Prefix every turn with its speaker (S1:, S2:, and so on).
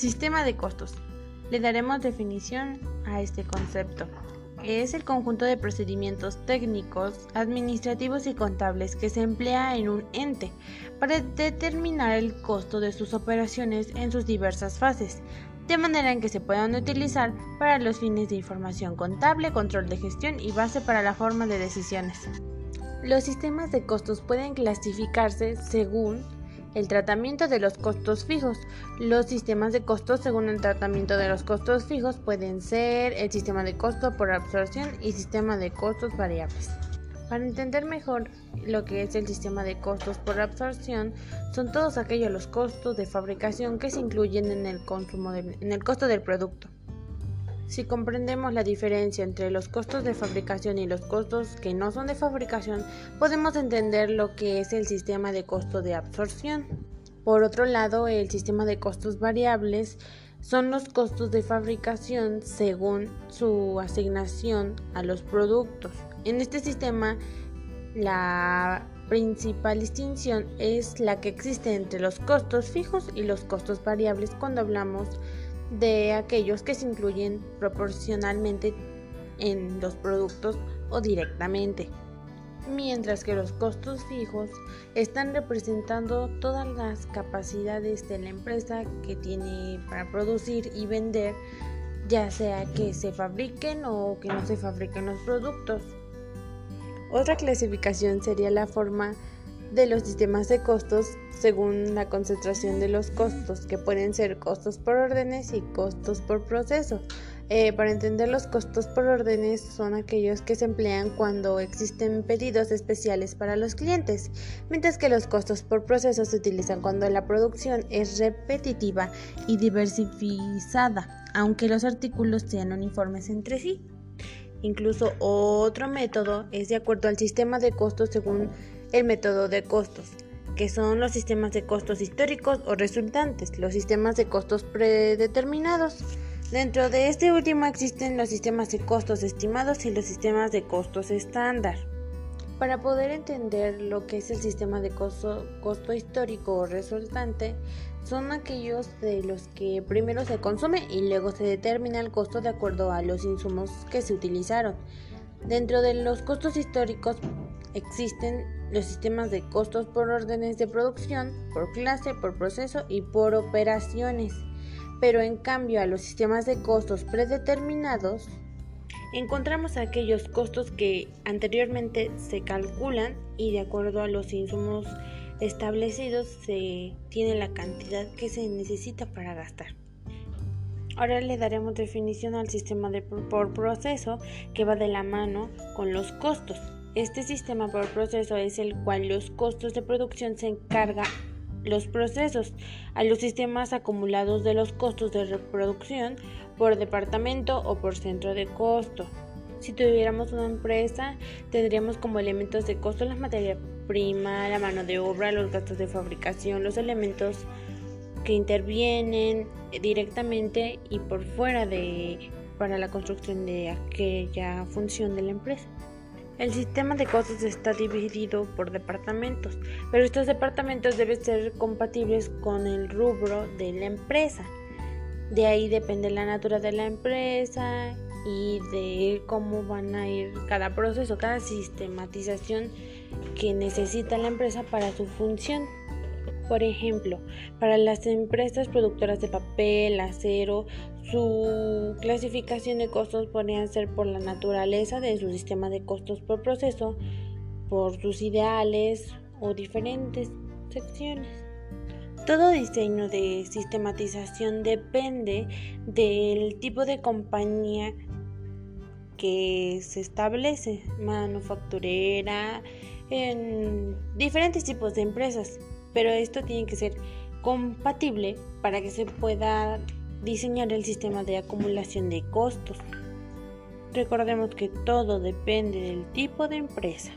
S1: Sistema de costos. Le daremos definición a este concepto. Es el conjunto de procedimientos técnicos, administrativos y contables que se emplea en un ente para determinar el costo de sus operaciones en sus diversas fases, de manera en que se puedan utilizar para los fines de información contable, control de gestión y base para la forma de decisiones. Los sistemas de costos pueden clasificarse según el tratamiento de los costos fijos. Los sistemas de costos según el tratamiento de los costos fijos pueden ser el sistema de costo por absorción y sistema de costos variables. Para entender mejor lo que es el sistema de costos por absorción, son todos aquellos los costos de fabricación que se incluyen en el, consumo en el costo del producto. Si comprendemos la diferencia entre los costos de fabricación y los costos que no son de fabricación, podemos entender lo que es el sistema de costo de absorción. Por otro lado, el sistema de costos variables son los costos de fabricación según su asignación a los productos. En este sistema, la principal distinción es la que existe entre los costos fijos y los costos variables cuando hablamos de aquellos que se incluyen proporcionalmente en los productos o directamente, mientras que los costos fijos están representando todas las capacidades de la empresa que tiene para producir y vender, ya sea que se fabriquen o que no se fabriquen los productos. Otra clasificación sería la forma de los sistemas de costos según la concentración de los costos, que pueden ser costos por órdenes y costos por proceso. Eh, para entender los costos por órdenes son aquellos que se emplean cuando existen pedidos especiales para los clientes, mientras que los costos por proceso se utilizan cuando la producción es repetitiva y diversificada, aunque los artículos sean uniformes entre sí. Incluso otro método es de acuerdo al sistema de costos según el método de costos, que son los sistemas de costos históricos o resultantes, los sistemas de costos predeterminados. Dentro de este último existen los sistemas de costos estimados y los sistemas de costos estándar. Para poder entender lo que es el sistema de costo, costo histórico o resultante, son aquellos de los que primero se consume y luego se determina el costo de acuerdo a los insumos que se utilizaron. Dentro de los costos históricos existen los sistemas de costos por órdenes de producción, por clase, por proceso y por operaciones. Pero en cambio a los sistemas de costos predeterminados, encontramos aquellos costos que anteriormente se calculan y de acuerdo a los insumos establecidos se tiene la cantidad que se necesita para gastar. Ahora le daremos definición al sistema de por proceso que va de la mano con los costos. Este sistema por proceso es el cual los costos de producción se encarga los procesos a los sistemas acumulados de los costos de reproducción por departamento o por centro de costo. Si tuviéramos una empresa, tendríamos como elementos de costo la materia prima, la mano de obra, los gastos de fabricación, los elementos que intervienen directamente y por fuera de para la construcción de aquella función de la empresa. El sistema de costos está dividido por departamentos, pero estos departamentos deben ser compatibles con el rubro de la empresa. De ahí depende la naturaleza de la empresa y de cómo van a ir cada proceso, cada sistematización que necesita la empresa para su función. Por ejemplo, para las empresas productoras de papel, acero, su clasificación de costos podrían ser por la naturaleza de su sistema de costos por proceso, por sus ideales o diferentes secciones. Todo diseño de sistematización depende del tipo de compañía que se establece, manufacturera, en diferentes tipos de empresas pero esto tiene que ser compatible para que se pueda diseñar el sistema de acumulación de costos. Recordemos que todo depende del tipo de empresa.